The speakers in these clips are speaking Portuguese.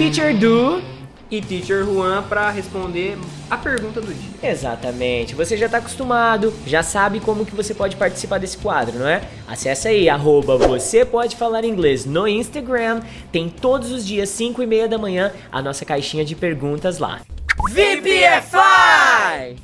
Teacher Du e Teacher Juan para responder a pergunta do dia. Exatamente. Você já está acostumado, já sabe como que você pode participar desse quadro, não é? Acesse aí, arroba você pode falar inglês no Instagram. Tem todos os dias, 5 e meia da manhã, a nossa caixinha de perguntas lá. VPFI!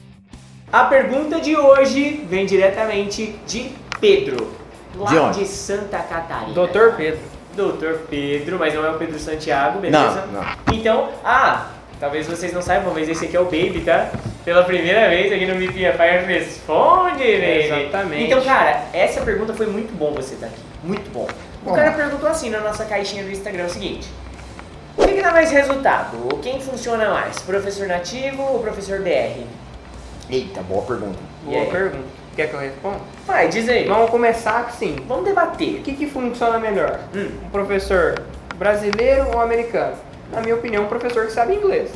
A pergunta de hoje vem diretamente de Pedro, lá de, de Santa Catarina. Doutor Pedro. Doutor Pedro, mas não é o Pedro Santiago, beleza? Não, não. Então, ah, talvez vocês não saibam, mas esse aqui é o Baby, tá? Pela primeira vez aqui no Mipia Fire responde, Baby. Exatamente. Então, cara, essa pergunta foi muito bom você estar tá aqui. Muito bom. O cara perguntou assim na nossa caixinha do Instagram o seguinte. O que, que dá mais resultado? Quem funciona mais? Professor nativo ou professor BR? Eita, boa pergunta. Boa pergunta. Quer que eu responda? Vai, diz aí. Vamos começar assim. Vamos debater. O que, que funciona melhor? Hum. Um professor brasileiro ou americano? Na minha opinião, um professor que sabe inglês.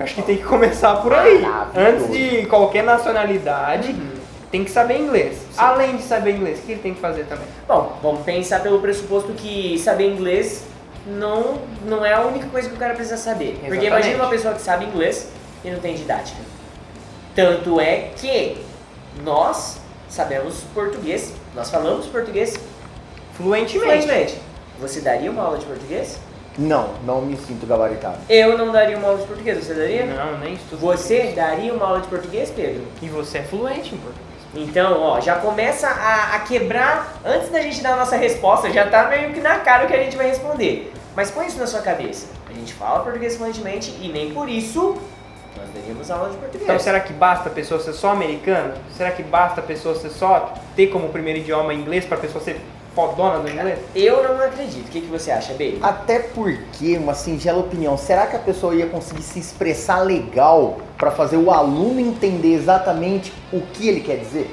Acho que tem que começar por aí. Antes de qualquer nacionalidade, Uhum. tem que saber inglês. Além de saber inglês, o que ele tem que fazer também? Bom, vamos pensar pelo pressuposto que saber inglês não, não é a única coisa que o cara precisa saber. Porque Exatamente. imagina uma pessoa que sabe inglês e não tem didática. Tanto é que nós sabemos português, nós falamos português Fluentemente. fluentemente. Você daria uma aula de português? Não, não me sinto gabaritado. Eu não daria uma aula de português, você daria? Não, nem estudo. Você daria uma aula de português, Pedro? E você é fluente em português. Então, ó, já começa a, a quebrar. Antes da gente dar a nossa resposta, já tá meio que na cara o que a gente vai responder. Mas põe isso na sua cabeça. A gente fala português fluentemente e nem por isso nós daríamos aula de português. Então será que basta a pessoa ser só americana? Será que basta a pessoa ser só ter como primeiro idioma inglês para a pessoa ser fodona do inglês? Eu não acredito. O que, que você acha, Baby? Até porque, uma singela opinião, será que a pessoa ia conseguir se expressar legal para fazer o aluno entender exatamente o que ele quer dizer?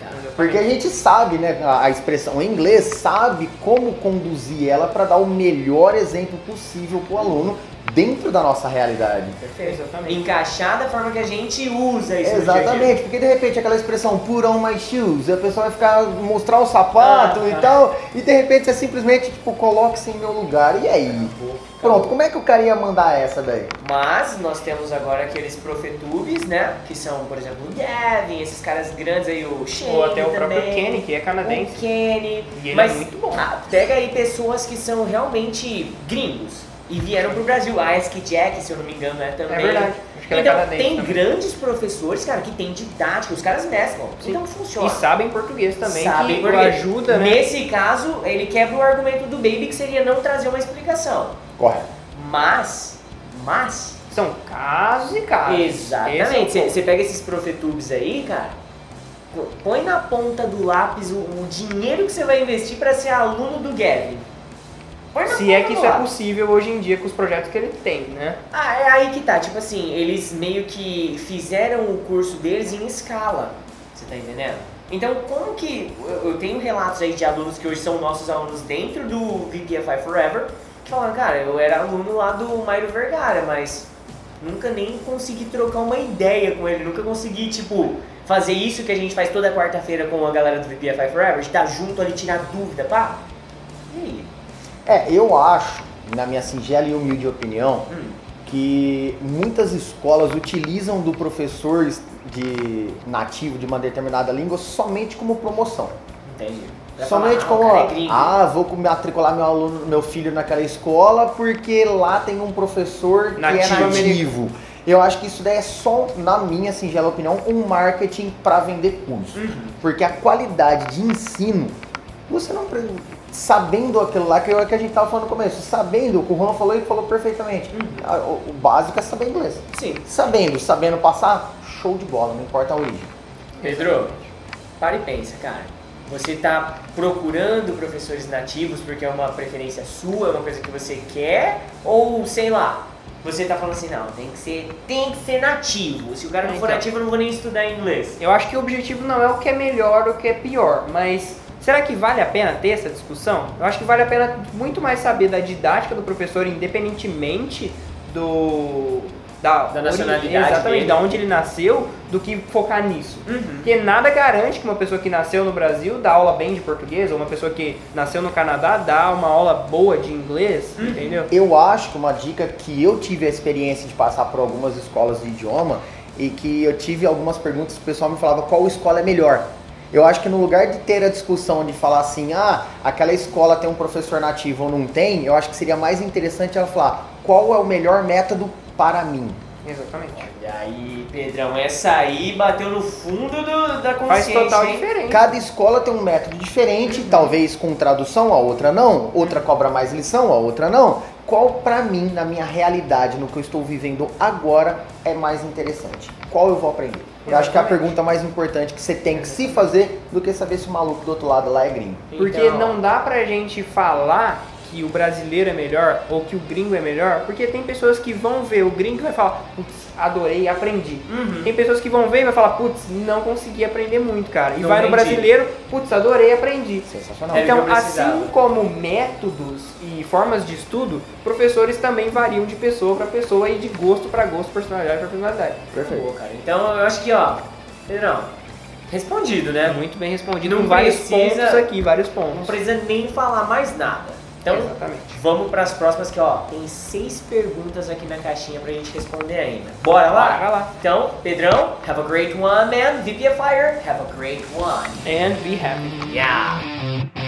Tá. Porque a gente sabe, né, a, a expressão em inglês, sabe como conduzir ela para dar o melhor exemplo possível para o aluno dentro da nossa realidade. Perfeito. Exatamente. Encaixar da forma que a gente usa isso. Exatamente, porque de repente aquela expressão put on my shoes, a pessoa vai ficar mostrar o sapato Ah, e tá. tal, e de repente você simplesmente tipo coloque-se em meu lugar. E aí? Pronto, como é que o cara ia mandar essa daí? Mas nós temos agora aqueles profetubes, né? Que são, por exemplo, o Gavin, esses caras grandes aí, o Shane Ou até o próprio também. Kenny, que é canadense. O Kenny. E ele Mas, é muito bom. ah, pega aí pessoas que são realmente gringos e vieram pro Brasil. A Ask Jack, se eu não me engano, é também. É verdade. Acho que ela é Então, canadense tem também. grandes professores, cara, que tem didática, os caras mesclam. Sim. Então funciona. E sabem português também, Sabem que português. ajuda, né? Nesse caso, ele quebra o argumento do Baby, que seria não trazer uma explicação. Correto. Mas, mas, São casos e casos. Exatamente. Esse é o Você você pega esses profetubes aí, cara, põe na ponta do lápis o, o dinheiro que você vai investir para ser aluno do Gavin. Se é que isso é possível hoje em dia com os projetos que ele tem, né? Ah, é aí que tá. Tipo assim, eles meio que fizeram o curso deles em escala. Você tá entendendo? Então, como que. Eu tenho relatos aí de alunos que hoje são nossos alunos dentro do VPFI Forever, que falaram, cara, eu era aluno lá do Mairo Vergara, mas nunca nem consegui trocar uma ideia com ele, nunca consegui, tipo, fazer isso que a gente faz toda quarta-feira com a galera do VPFI Forever, de estar junto ali, tirar dúvida, pá. E aí? É, eu acho, na minha singela e humilde opinião, Hum. que muitas escolas utilizam do professor de nativo de uma determinada língua somente como promoção. Entendi. Vai Somente falar, como, ah, é ah, vou matricular meu aluno, meu filho naquela escola porque lá tem um professor que Nativo é nativo. Eu acho que isso daí é só, na minha singela opinião, um marketing para vender curso. Uhum. Porque a qualidade de ensino, você não sabendo aquilo lá que, é o que a gente tava falando no começo, sabendo, o que o Juan falou, ele falou perfeitamente. Uhum. O, o básico é saber inglês. Sim. Sabendo, sabendo passar, show de bola, não importa a origem. Pedro, para e pensa, cara. Você tá procurando professores nativos porque é uma preferência sua, é uma coisa que você quer? Ou, sei lá, você tá falando assim, não, tem que ser, tem que ser nativo. Se o cara não for Então. nativo, eu não vou nem estudar inglês. Eu acho que o objetivo não é o que é melhor ou o que é pior, mas será que vale a pena ter essa discussão? Eu acho que vale a pena muito mais saber da didática do professor, independentemente do, da, Da nacionalidade Exatamente, dele. da onde ele nasceu, do que focar nisso. Uhum. Porque nada garante que uma pessoa que nasceu no Brasil dá aula bem de português, ou uma pessoa que nasceu no Canadá dá uma aula boa de inglês, Uhum. entendeu? Eu acho que uma dica que eu tive a experiência de passar por algumas escolas de idioma e que eu tive algumas perguntas, o pessoal me falava qual escola é melhor. Eu acho que no lugar de ter a discussão de falar assim, ah, aquela escola tem um professor nativo ou não tem, eu acho que seria mais interessante ela falar qual é o melhor método para mim. Exatamente. E aí, Pedrão, essa aí bateu no fundo do- da Faz consciência, total hein? diferença. Cada escola tem um método diferente, talvez com tradução, a outra não, outra cobra mais lição, a outra não. Qual pra mim, na minha realidade, no que eu estou vivendo agora, é mais interessante? Qual eu vou aprender? Eu acho que é a Exatamente. pergunta mais importante que você tem que se fazer do que saber se o maluco do outro lado lá é gringo. Porque Então, não dá pra gente falar que o brasileiro é melhor ou que o gringo é melhor, porque tem pessoas que vão ver o gringo e vai falar, putz, adorei, aprendi. Uhum. Tem pessoas que vão ver e vai falar, putz, não consegui aprender muito, cara. E Não vai no entendi. brasileiro, putz, adorei, aprendi. Sensacional. É. Então, precisava. assim como métodos e formas de estudo, professores também variam de pessoa para pessoa e de gosto para gosto, personalidade para personalidade. Perfeito. Boa, cara. Então, eu acho que, ó, Pedrão, respondido, né? Muito bem respondido, Não vários precisa- pontos aqui, vários Não pontos. precisa nem falar mais nada. Então, Exatamente. vamos para as próximas que, ó, tem seis perguntas aqui na caixinha pra gente responder ainda. Bora lá? Bora lá. Então, Pedrão, have a great one, man. VPFire, have a great one. And be happy. Yeah.